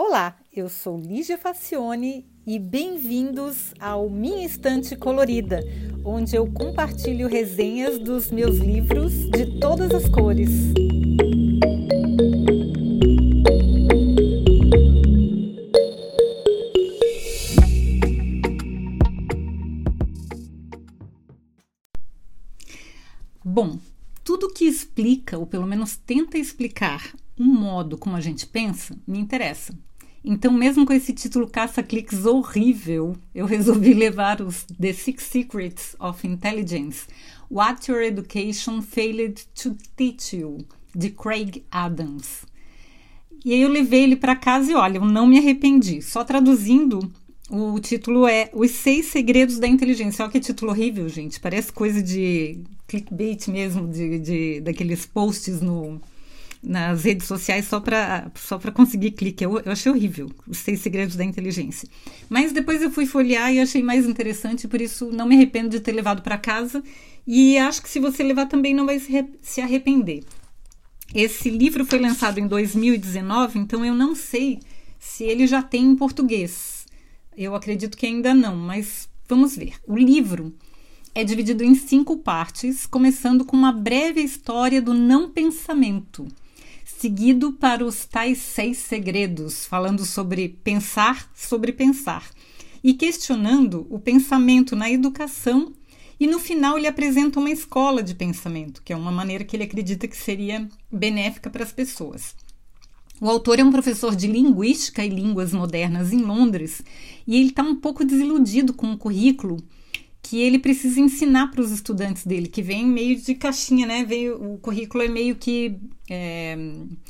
Olá, eu sou Lígia Facione e bem-vindos ao Minha Estante Colorida, onde eu compartilho resenhas dos meus livros de todas as cores. Bom, tudo que explica, ou pelo menos tenta explicar, um modo como a gente pensa, me interessa. Então, mesmo com esse título caça-cliques horrível, eu resolvi levar os The Six Secrets of Intelligence, What Your Education Failed to Teach You, de Craig Adams. E aí eu levei ele para casa e olha, eu não me arrependi. Só traduzindo, o título é Os Seis Segredos da Inteligência. Olha que título horrível, gente. Parece coisa de clickbait mesmo, de, de daqueles posts no, nas redes sociais só para só conseguir clique. Eu, eu achei horrível, os seis segredos da inteligência. Mas depois eu fui folhear e achei mais interessante, por isso não me arrependo de ter levado para casa. E acho que se você levar também não vai se arrepender. Esse livro foi lançado em 2019, então eu não sei se ele já tem em português. Eu acredito que ainda não, mas vamos ver. O livro é dividido em cinco partes, começando com uma breve história do não pensamento seguido para os tais seis segredos, falando sobre pensar sobre pensar e questionando o pensamento na educação. E no final ele apresenta uma escola de pensamento, que é uma maneira que ele acredita que seria benéfica para as pessoas. O autor é um professor de linguística e línguas modernas em Londres e ele está um pouco desiludido com o currículo que ele precisa ensinar para os estudantes dele, que vem meio de caixinha, né? Veio, o currículo é meio que é,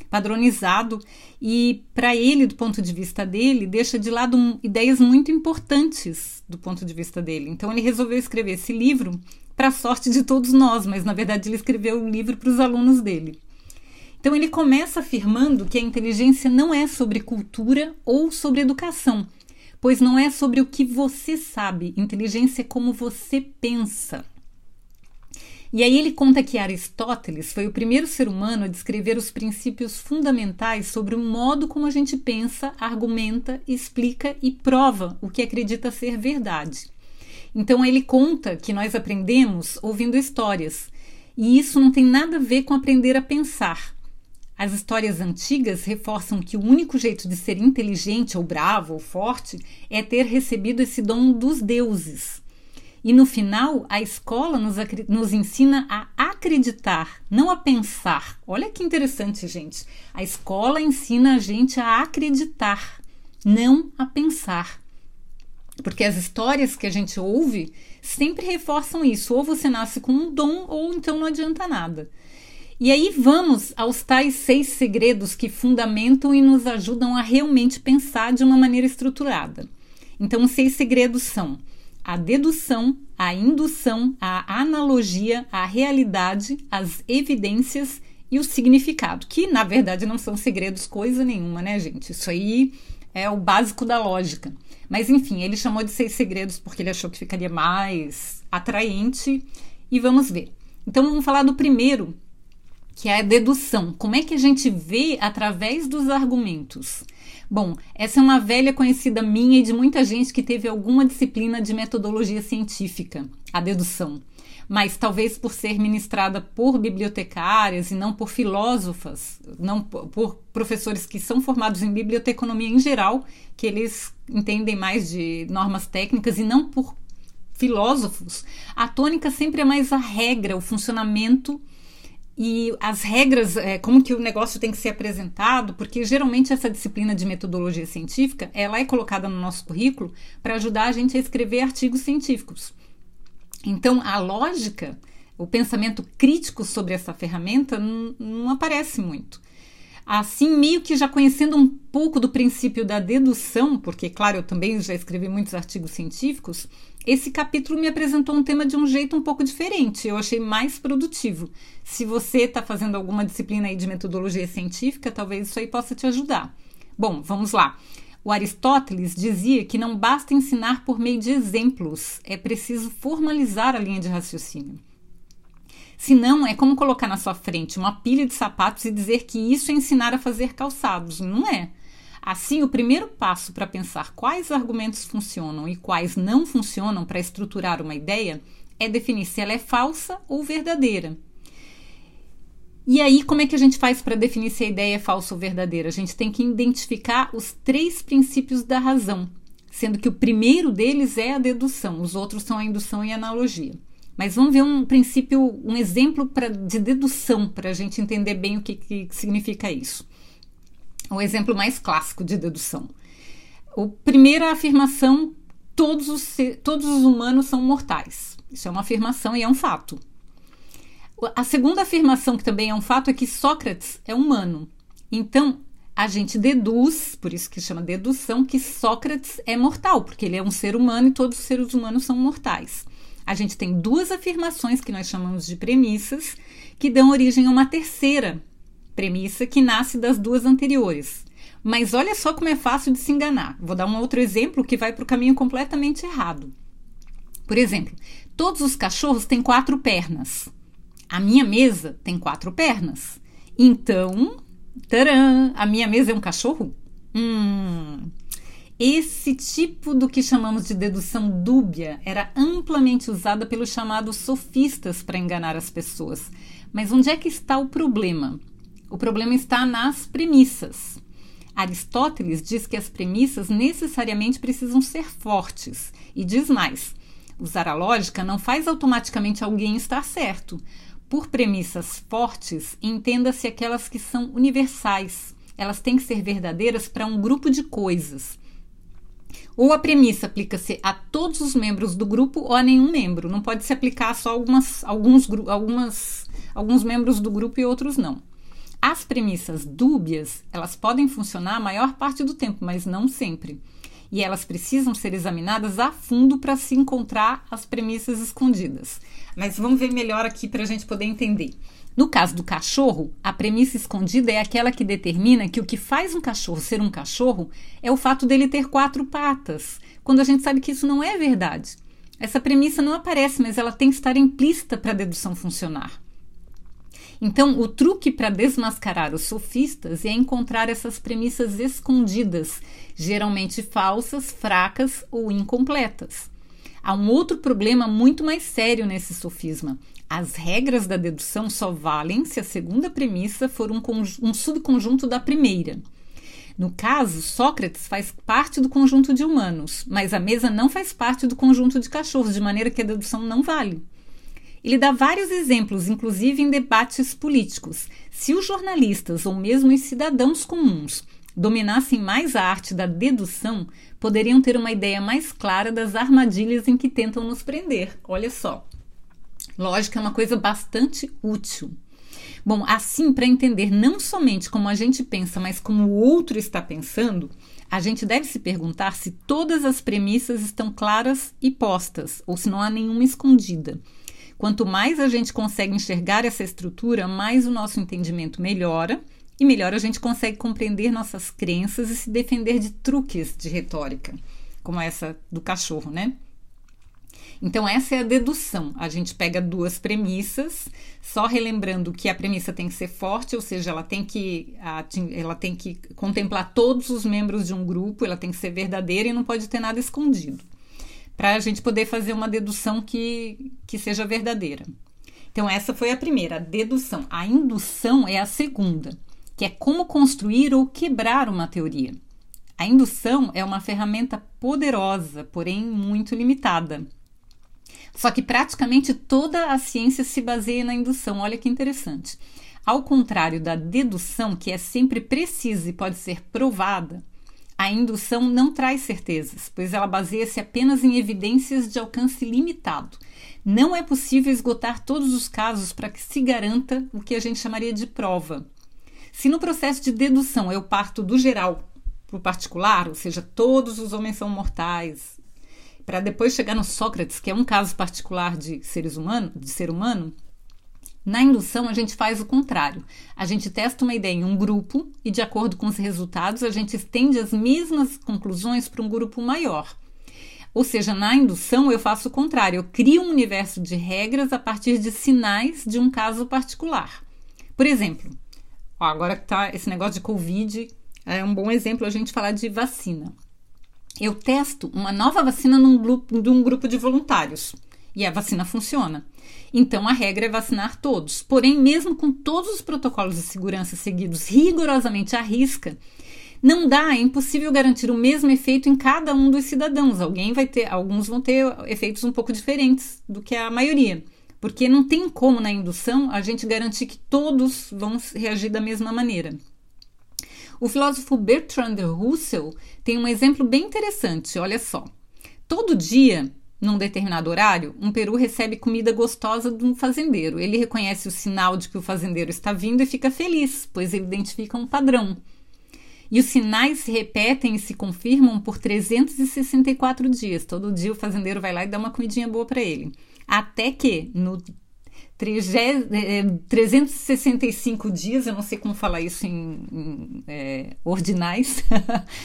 padronizado e para ele, do ponto de vista dele, deixa de lado um, ideias muito importantes do ponto de vista dele. Então ele resolveu escrever esse livro para a sorte de todos nós, mas na verdade ele escreveu o livro para os alunos dele. Então ele começa afirmando que a inteligência não é sobre cultura ou sobre educação pois não é sobre o que você sabe, inteligência é como você pensa. E aí ele conta que Aristóteles foi o primeiro ser humano a descrever os princípios fundamentais sobre o modo como a gente pensa, argumenta, explica e prova o que acredita ser verdade. Então ele conta que nós aprendemos ouvindo histórias, e isso não tem nada a ver com aprender a pensar. As histórias antigas reforçam que o único jeito de ser inteligente ou bravo ou forte é ter recebido esse dom dos deuses. E no final, a escola nos, nos ensina a acreditar, não a pensar. Olha que interessante, gente. A escola ensina a gente a acreditar, não a pensar. Porque as histórias que a gente ouve sempre reforçam isso. Ou você nasce com um dom, ou então não adianta nada. E aí vamos aos tais seis segredos que fundamentam e nos ajudam a realmente pensar de uma maneira estruturada. Então, os seis segredos são a dedução, a indução, a analogia, a realidade, as evidências e o significado, que na verdade não são segredos coisa nenhuma, né, gente? Isso aí é o básico da lógica. Mas enfim, ele chamou de seis segredos porque ele achou que ficaria mais atraente e vamos ver. Então vamos falar do primeiro, que é a dedução. Como é que a gente vê através dos argumentos? Bom, essa é uma velha conhecida minha e de muita gente que teve alguma disciplina de metodologia científica, a dedução. Mas talvez por ser ministrada por bibliotecárias e não por filósofas, não por professores que são formados em biblioteconomia em geral, que eles entendem mais de normas técnicas e não por filósofos, a tônica sempre é mais a regra, o funcionamento e as regras, é, como que o negócio tem que ser apresentado, porque geralmente essa disciplina de metodologia científica, ela é colocada no nosso currículo para ajudar a gente a escrever artigos científicos. Então, a lógica, o pensamento crítico sobre essa ferramenta não aparece muito. Assim, meio que já conhecendo um pouco do princípio da dedução, porque, claro, eu também já escrevi muitos artigos científicos, esse capítulo me apresentou um tema de um jeito um pouco diferente. Eu achei mais produtivo. Se você está fazendo alguma disciplina aí de metodologia científica, talvez isso aí possa te ajudar. Bom, vamos lá. O Aristóteles dizia que não basta ensinar por meio de exemplos, é preciso formalizar a linha de raciocínio. Se não, é como colocar na sua frente uma pilha de sapatos e dizer que isso é ensinar a fazer calçados. Não é. Assim, o primeiro passo para pensar quais argumentos funcionam e quais não funcionam para estruturar uma ideia é definir se ela é falsa ou verdadeira. E aí, como é que a gente faz para definir se a ideia é falsa ou verdadeira? A gente tem que identificar os três princípios da razão, sendo que o primeiro deles é a dedução, os outros são a indução e a analogia. Mas vamos ver um princípio, um exemplo pra, de dedução para a gente entender bem o que, que significa isso. O exemplo mais clássico de dedução. O primeira afirmação: todos os, todos os humanos são mortais. Isso é uma afirmação e é um fato. A segunda afirmação, que também é um fato, é que Sócrates é humano. Então, a gente deduz, por isso que chama dedução, que Sócrates é mortal, porque ele é um ser humano e todos os seres humanos são mortais. A gente tem duas afirmações que nós chamamos de premissas, que dão origem a uma terceira premissa que nasce das duas anteriores. Mas olha só como é fácil de se enganar. Vou dar um outro exemplo que vai para o caminho completamente errado. Por exemplo, todos os cachorros têm quatro pernas. A minha mesa tem quatro pernas. Então, taran, a minha mesa é um cachorro? Hum. Esse tipo do que chamamos de dedução dúbia era amplamente usada pelos chamados sofistas para enganar as pessoas. Mas onde é que está o problema? O problema está nas premissas. Aristóteles diz que as premissas necessariamente precisam ser fortes e diz mais: usar a lógica não faz automaticamente alguém estar certo. Por premissas fortes, entenda-se aquelas que são universais. Elas têm que ser verdadeiras para um grupo de coisas. Ou a premissa aplica-se a todos os membros do grupo ou a nenhum membro. Não pode se aplicar só algumas, alguns, algumas, alguns membros do grupo e outros não. As premissas dúbias, elas podem funcionar a maior parte do tempo, mas não sempre e elas precisam ser examinadas a fundo para se encontrar as premissas escondidas. Mas vamos ver melhor aqui para a gente poder entender. No caso do cachorro, a premissa escondida é aquela que determina que o que faz um cachorro ser um cachorro é o fato dele ter quatro patas, quando a gente sabe que isso não é verdade. Essa premissa não aparece, mas ela tem que estar implícita para a dedução funcionar. Então, o truque para desmascarar os sofistas é encontrar essas premissas escondidas, geralmente falsas, fracas ou incompletas. Há um outro problema muito mais sério nesse sofisma. As regras da dedução só valem se a segunda premissa for um, um subconjunto da primeira. No caso, Sócrates faz parte do conjunto de humanos, mas a mesa não faz parte do conjunto de cachorros, de maneira que a dedução não vale. Ele dá vários exemplos, inclusive em debates políticos. Se os jornalistas ou mesmo os cidadãos comuns dominassem mais a arte da dedução, poderiam ter uma ideia mais clara das armadilhas em que tentam nos prender. Olha só. Lógica é uma coisa bastante útil. Bom, assim, para entender não somente como a gente pensa, mas como o outro está pensando, a gente deve se perguntar se todas as premissas estão claras e postas, ou se não há nenhuma escondida. Quanto mais a gente consegue enxergar essa estrutura, mais o nosso entendimento melhora e melhor a gente consegue compreender nossas crenças e se defender de truques de retórica, como essa do cachorro, né? Então, essa é a dedução. A gente pega duas premissas, só relembrando que a premissa tem que ser forte, ou seja, ela tem que, ela tem que contemplar todos os membros de um grupo, ela tem que ser verdadeira e não pode ter nada escondido para a gente poder fazer uma dedução que, que seja verdadeira. Então, essa foi a primeira, a dedução. A indução é a segunda, que é como construir ou quebrar uma teoria. A indução é uma ferramenta poderosa, porém muito limitada. Só que praticamente toda a ciência se baseia na indução. Olha que interessante. Ao contrário da dedução, que é sempre precisa e pode ser provada, a indução não traz certezas, pois ela baseia-se apenas em evidências de alcance limitado. Não é possível esgotar todos os casos para que se garanta o que a gente chamaria de prova. Se no processo de dedução eu parto do geral para o particular, ou seja, todos os homens são mortais, para depois chegar no Sócrates, que é um caso particular de seres humanos, de ser humano, na indução, a gente faz o contrário. A gente testa uma ideia em um grupo e, de acordo com os resultados, a gente estende as mesmas conclusões para um grupo maior. Ou seja, na indução eu faço o contrário, eu crio um universo de regras a partir de sinais de um caso particular. Por exemplo, ó, agora que está esse negócio de Covid, É um bom exemplo a gente falar de vacina. Eu testo uma nova vacina num grupo, de um grupo de voluntários e a vacina funciona. Então a regra é vacinar todos. Porém, mesmo com todos os protocolos de segurança seguidos rigorosamente à risca, não dá, é impossível garantir o mesmo efeito em cada um dos cidadãos. Alguém vai ter, alguns vão ter efeitos um pouco diferentes do que a maioria. Porque não tem como na indução a gente garantir que todos vão reagir da mesma maneira. O filósofo Bertrand Russell tem um exemplo bem interessante, olha só. Todo dia, num determinado horário, um peru recebe comida gostosa de um fazendeiro. Ele reconhece o sinal de que o fazendeiro está vindo e fica feliz, pois ele identifica um padrão. E os sinais se repetem e se confirmam por 364 dias. Todo dia o fazendeiro vai lá e dá uma comidinha boa para ele. Até que no 365 é, dias, eu não sei como falar isso em, em é, ordinais,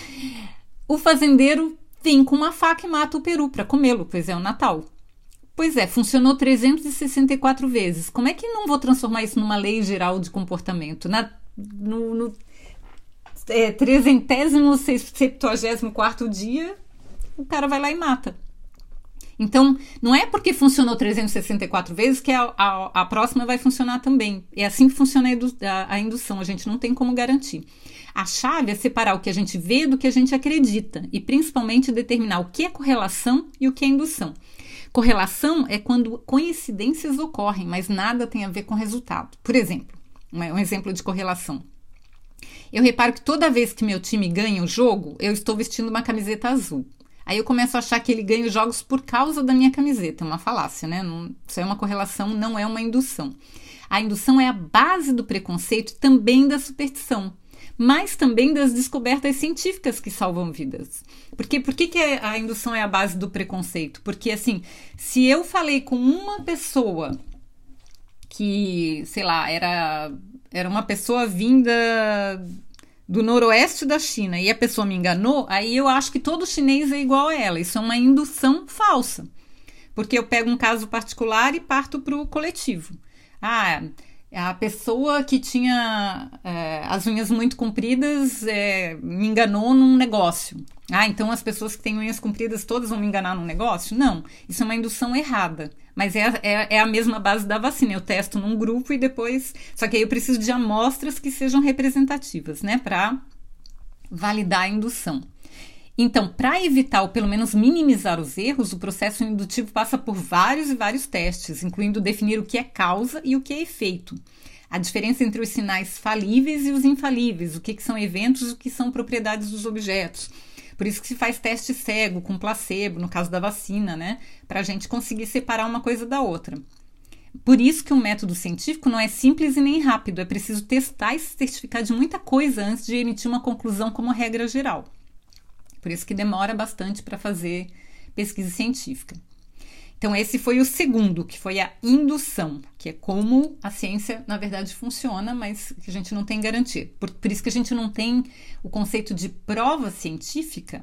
o fazendeiro vem com uma faca e mata o peru para comê-lo, pois é o Natal. Pois é, funcionou 364 vezes. Como é que não vou transformar isso numa lei geral de comportamento? Na, no, no é, 374 dia, o cara vai lá e mata. Então, não é porque funcionou 364 vezes que a, a, a próxima vai funcionar também. É assim que funciona a, a indução, a gente não tem como garantir. A chave é separar o que a gente vê do que a gente acredita e principalmente determinar o que é correlação e o que é indução. Correlação é quando coincidências ocorrem, mas nada tem a ver com resultado. Por exemplo, um exemplo de correlação. Eu reparo que toda vez que meu time ganha o jogo, eu estou vestindo uma camiseta azul. Aí eu começo a achar que ele ganha os jogos por causa da minha camiseta. É uma falácia, né? Não, isso é uma correlação, não é uma indução. A indução é a base do preconceito também da superstição, mas também das descobertas científicas que salvam vidas. Porque por que, que a indução é a base do preconceito? Porque assim, se eu falei com uma pessoa que, sei lá, era, era uma pessoa vinda do noroeste da China e a pessoa me enganou, aí eu acho que todo chinês é igual a ela. Isso é uma indução falsa. Porque eu pego um caso particular e parto para o coletivo. Ah, a pessoa que tinha é, as unhas muito compridas é, me enganou num negócio. Ah, então as pessoas que têm unhas compridas todas vão me enganar num negócio? Não, isso é uma indução errada. Mas é, é, é, a mesma base da vacina. Eu testo num grupo e depois. Só que aí eu preciso de amostras que sejam representativas, né? Para validar a indução. Então, para evitar ou pelo menos minimizar os erros, o processo indutivo passa por vários e vários testes, incluindo definir o que é causa e o que é efeito. A diferença entre os sinais falíveis e os infalíveis, o que, que são eventos e o que são propriedades dos objetos por isso que se faz teste cego com placebo, no caso da vacina, né? Para a gente conseguir separar uma coisa da outra. Por isso que o um método científico não é simples e nem rápido. É preciso testar e se certificar de muita coisa antes de emitir uma conclusão como regra geral. Por isso que demora bastante para fazer pesquisa científica. Então, esse foi o segundo, que foi a indução, que é como a ciência, na verdade, funciona, mas que a gente não tem garantia. Por, por isso que a gente não tem o conceito de prova científica,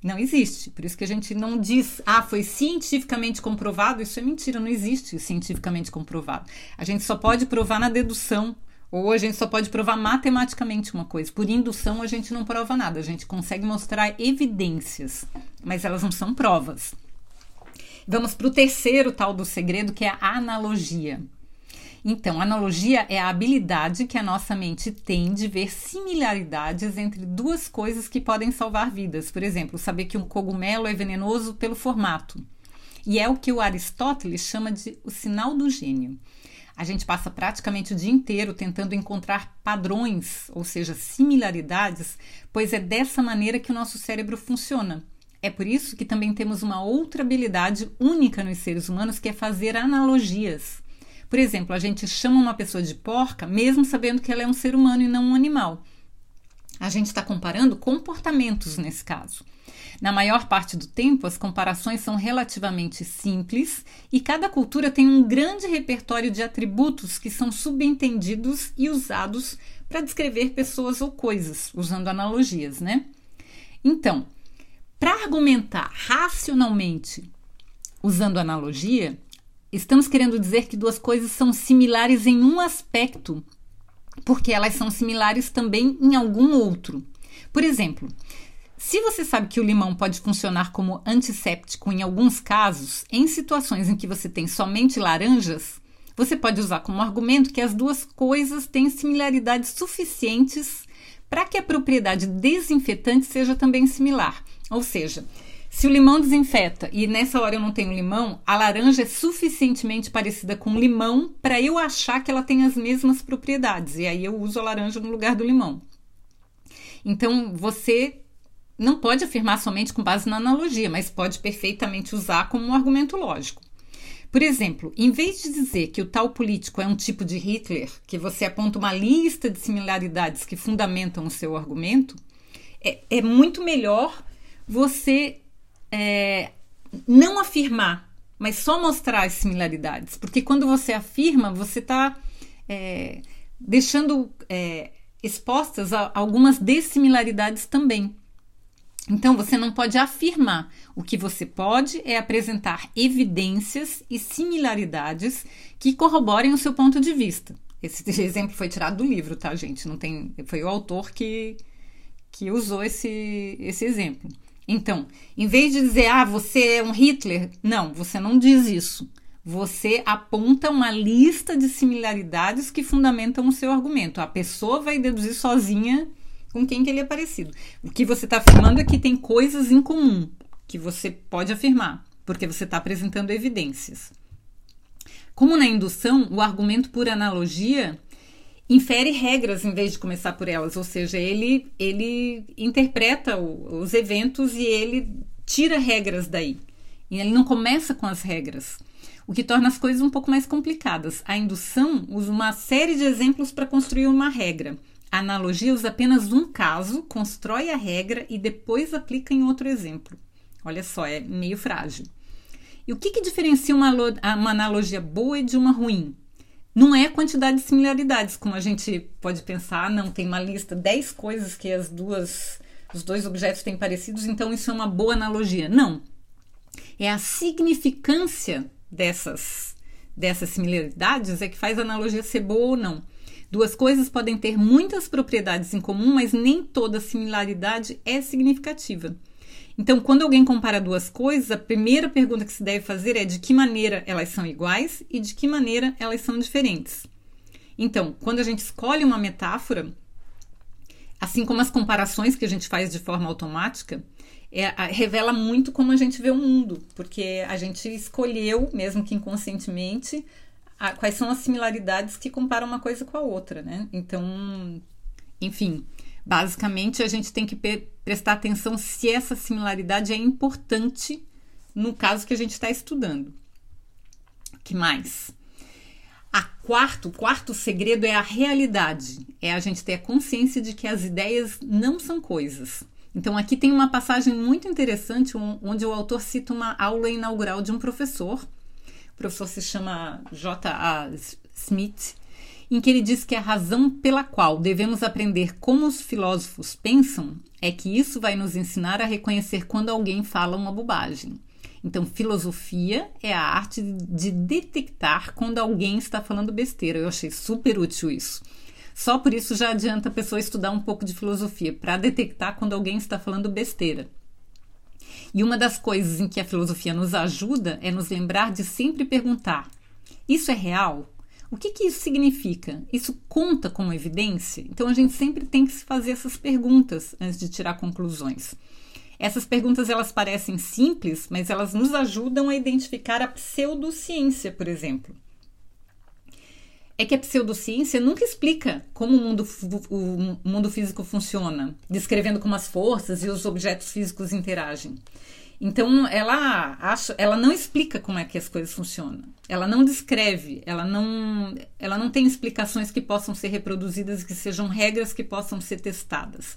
não existe. Por isso que a gente não diz, ah, foi cientificamente comprovado. Isso é mentira, não existe cientificamente comprovado. A gente só pode provar na dedução, ou a gente só pode provar matematicamente uma coisa. Por indução, a gente não prova nada. A gente consegue mostrar evidências, mas elas não são provas. Vamos para o terceiro tal do segredo, que é a analogia. Então, analogia é a habilidade que a nossa mente tem de ver similaridades entre duas coisas que podem salvar vidas. Por exemplo, saber que um cogumelo é venenoso pelo formato. E é o que o Aristóteles chama de o sinal do gênio. A gente passa praticamente o dia inteiro tentando encontrar padrões, ou seja, similaridades, pois é dessa maneira que o nosso cérebro funciona. É por isso que também temos uma outra habilidade única nos seres humanos, que é fazer analogias. Por exemplo, a gente chama uma pessoa de porca, mesmo sabendo que ela é um ser humano e não um animal. A gente está comparando comportamentos nesse caso. Na maior parte do tempo, as comparações são relativamente simples e cada cultura tem um grande repertório de atributos que são subentendidos e usados para descrever pessoas ou coisas, usando analogias, né? Então, para argumentar racionalmente usando analogia, estamos querendo dizer que duas coisas são similares em um aspecto, porque elas são similares também em algum outro. Por exemplo, se você sabe que o limão pode funcionar como antisséptico em alguns casos, em situações em que você tem somente laranjas, você pode usar como argumento que as duas coisas têm similaridades suficientes para que a propriedade desinfetante seja também similar. Ou seja, se o limão desinfeta e nessa hora eu não tenho limão, a laranja é suficientemente parecida com limão para eu achar que ela tem as mesmas propriedades. E aí eu uso a laranja no lugar do limão. Então você não pode afirmar somente com base na analogia, mas pode perfeitamente usar como um argumento lógico. Por exemplo, em vez de dizer que o tal político é um tipo de Hitler, que você aponta uma lista de similaridades que fundamentam o seu argumento, é, é muito melhor você é, não afirmar, mas só mostrar as similaridades. Porque quando você afirma, você está é, deixando é, expostas a algumas dissimilaridades também. Então, você não pode afirmar. O que você pode é apresentar evidências e similaridades que corroborem o seu ponto de vista. Esse exemplo foi tirado do livro, tá, gente? Não tem, foi o autor que, que usou esse, esse exemplo. Então, em vez de dizer, ah, você é um Hitler, não, você não diz isso. Você aponta uma lista de similaridades que fundamentam o seu argumento. A pessoa vai deduzir sozinha com quem que ele é parecido. O que você está afirmando é que tem coisas em comum que você pode afirmar, porque você está apresentando evidências. Como na indução, o argumento por analogia infere regras em vez de começar por elas, ou seja, ele, ele interpreta o, os eventos e ele tira regras daí. E ele não começa com as regras, o que torna as coisas um pouco mais complicadas. A indução usa uma série de exemplos para construir uma regra. A analogia usa apenas um caso, constrói a regra e depois aplica em outro exemplo. Olha só, é meio frágil. E o que, que diferencia uma, uma analogia boa de uma ruim? Não é a quantidade de similaridades, como a gente pode pensar, não, tem uma lista, 10 coisas que as duas, os dois objetos têm parecidos, então isso é uma boa analogia. Não. É a significância dessas, dessas similaridades é que faz a analogia ser boa ou não. Duas coisas podem ter muitas propriedades em comum, mas nem toda similaridade é significativa. Então, quando alguém compara duas coisas, a primeira pergunta que se deve fazer é de que maneira elas são iguais e de que maneira elas são diferentes. Então, quando a gente escolhe uma metáfora, assim como as comparações que a gente faz de forma automática, é, a, revela muito como a gente vê o mundo, porque a gente escolheu, mesmo que inconscientemente, a, quais são as similaridades que comparam uma coisa com a outra, né? Então, enfim, Basicamente, a gente tem que prestar atenção se essa similaridade é importante no caso que a gente está estudando. que mais? A quarto, o quarto segredo é a realidade. É a gente ter a consciência de que as ideias não são coisas. Então, aqui tem uma passagem muito interessante onde o autor cita uma aula inaugural de um professor. Professor se chama J.A. Smith em que ele diz que a razão pela qual devemos aprender como os filósofos pensam é que isso vai nos ensinar a reconhecer quando alguém fala uma bobagem. Então, filosofia é a arte de detectar quando alguém está falando besteira. Eu achei super útil isso. Só por isso já adianta a pessoa estudar um pouco de filosofia, para detectar quando alguém está falando besteira. E uma das coisas em que a filosofia nos ajuda é nos lembrar de sempre perguntar: isso é real? O que, que isso significa? Isso conta como evidência? Então a gente sempre tem que se fazer essas perguntas antes de tirar conclusões. Essas perguntas elas parecem simples, mas elas nos ajudam a identificar a pseudociência, por exemplo. É que a pseudociência nunca explica como o mundo, o mundo físico funciona, descrevendo como as forças e os objetos físicos interagem. Então ela acha, ela não explica como é que as coisas funcionam. Ela não descreve, ela não, ela não tem explicações que possam ser reproduzidas que sejam regras que possam ser testadas.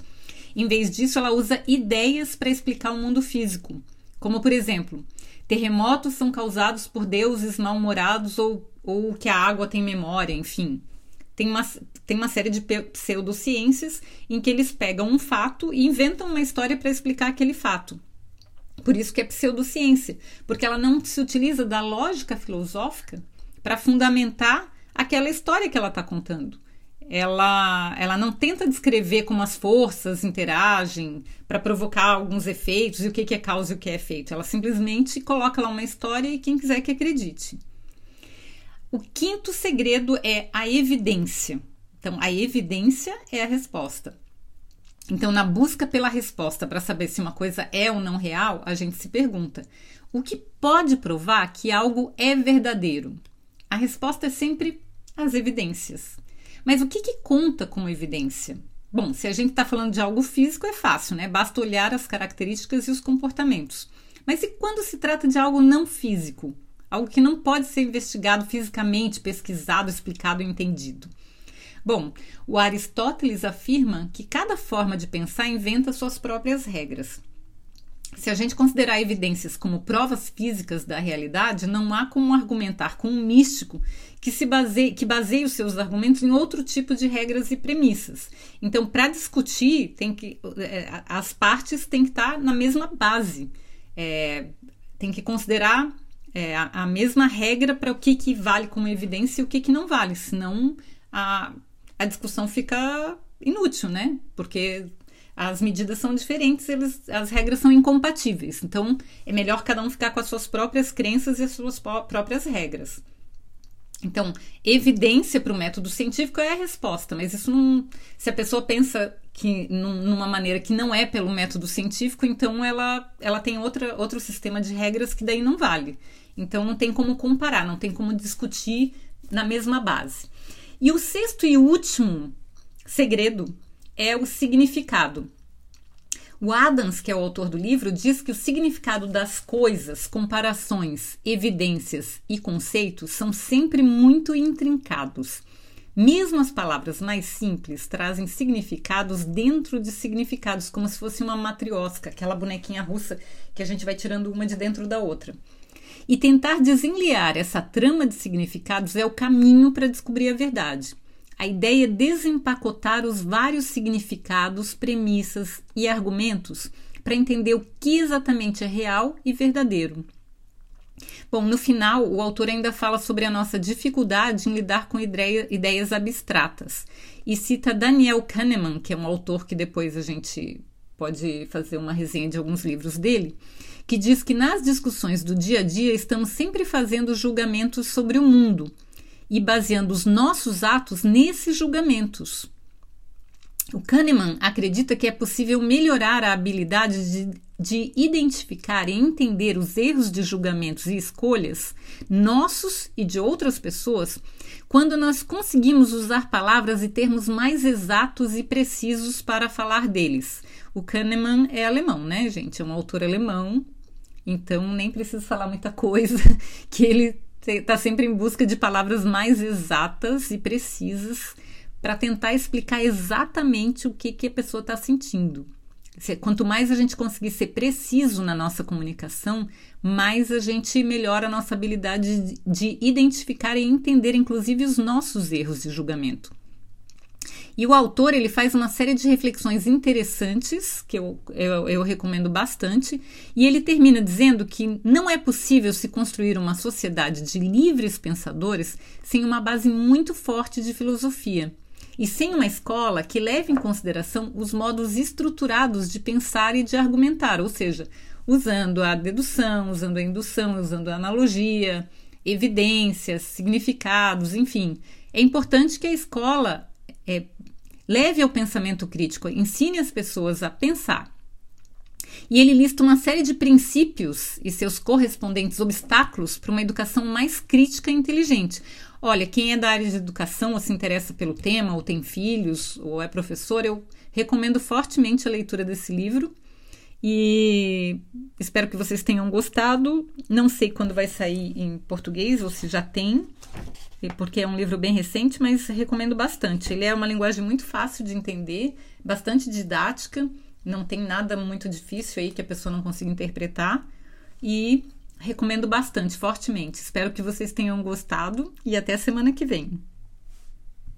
Em vez disso, ela usa ideias para explicar o mundo físico, como por exemplo, terremotos são causados por deuses mal-humorados ou, ou que a água tem memória, enfim. Tem uma, tem uma série de pseudociências em que eles pegam um fato e inventam uma história para explicar aquele fato. Por isso que é pseudociência, porque ela não se utiliza da lógica filosófica para fundamentar aquela história que ela está contando. ela, ela não tenta descrever como as forças interagem para provocar alguns efeitos e o que, que é causa e o que é efeito. Ela simplesmente coloca lá uma história e quem quiser que acredite. O quinto segredo é a evidência. Então, a evidência é a resposta. Então, na busca pela resposta para saber se uma coisa é ou não real, a gente se pergunta: o que pode provar que algo é verdadeiro? A resposta é sempre as evidências. Mas o que, que conta como evidência? Bom, se a gente está falando de algo físico, é fácil, né? Basta olhar as características e os comportamentos. Mas e quando se trata de algo não físico? Algo que não pode ser investigado fisicamente, pesquisado, explicado e entendido? Bom, o Aristóteles afirma que cada forma de pensar inventa suas próprias regras. Se a gente considerar evidências como provas físicas da realidade, não há como argumentar com um místico que se baseie, que baseie os seus argumentos em outro tipo de regras e premissas. Então, para discutir, tem que é, as partes têm que estar na mesma base. É, tem que considerar é, a, a, mesma regra para o que, que vale como evidência e o que, que não vale, senão a, a discussão fica inútil, né? Porque as medidas são diferentes, eles, as regras são incompatíveis. Então, é melhor cada um ficar com as suas próprias crenças e as suas próprias regras. Então, evidência para o método científico é a resposta, mas isso não. Se a pessoa pensa que numa maneira que não é pelo método científico, então ela, ela tem outra, outro sistema de regras que daí não vale. Então não tem como comparar, não tem como discutir na mesma base. E o sexto e último segredo é o significado. O Adams, que é o autor do livro, diz que o significado das coisas, comparações, evidências e conceitos são sempre muito intrincados. Mesmo as palavras mais simples trazem significados dentro de significados, como se fosse uma matriosca, aquela bonequinha russa que a gente vai tirando uma de dentro da outra. E tentar desenliar essa trama de significados é o caminho para descobrir a verdade. A ideia é desempacotar os vários significados, premissas e argumentos para entender o que exatamente é real e verdadeiro. Bom, no final, o autor ainda fala sobre a nossa dificuldade em lidar com ideia, ideias abstratas e cita Daniel Kahneman, que é um autor que depois a gente pode fazer uma resenha de alguns livros dele, que diz que nas discussões do dia a dia estamos sempre fazendo julgamentos sobre o mundo e baseando os nossos atos nesses julgamentos. O Kahneman acredita que é possível melhorar a habilidade de, de, identificar e entender os erros de julgamentos e escolhas nossos e de outras pessoas quando nós conseguimos usar palavras e termos mais exatos e precisos para falar deles. O Kahneman é alemão, né, gente? É um autor alemão, então nem preciso falar muita coisa que ele está sempre em busca de palavras mais exatas e precisas para tentar explicar exatamente o que, que a pessoa está sentindo. Quanto mais a gente conseguir ser preciso na nossa comunicação, mais a gente melhora a nossa habilidade de, de identificar e entender, inclusive, os nossos erros de julgamento. E o autor ele faz uma série de reflexões interessantes, que eu, eu, eu, recomendo bastante, e ele termina dizendo que não é possível se construir uma sociedade de livres pensadores sem uma base muito forte de filosofia. E sem uma escola que leve em consideração os modos estruturados de pensar e de argumentar, ou seja, usando a dedução, usando a indução, usando a analogia, evidências, significados, enfim. É importante que a escola é, leve ao pensamento crítico, ensine as pessoas a pensar. E ele lista uma série de princípios e seus correspondentes obstáculos para uma educação mais crítica e inteligente. Olha, quem é da área de educação ou se interessa pelo tema, ou tem filhos, ou é professor, eu recomendo fortemente a leitura desse livro. E espero que vocês tenham gostado. Não sei quando vai sair em português ou se já tem, porque é um livro bem recente, mas recomendo bastante. Ele é uma linguagem muito fácil de entender, bastante didática, não tem nada muito difícil aí que a pessoa não consiga interpretar e recomendo bastante, fortemente. Espero que vocês tenham gostado e até a semana que vem.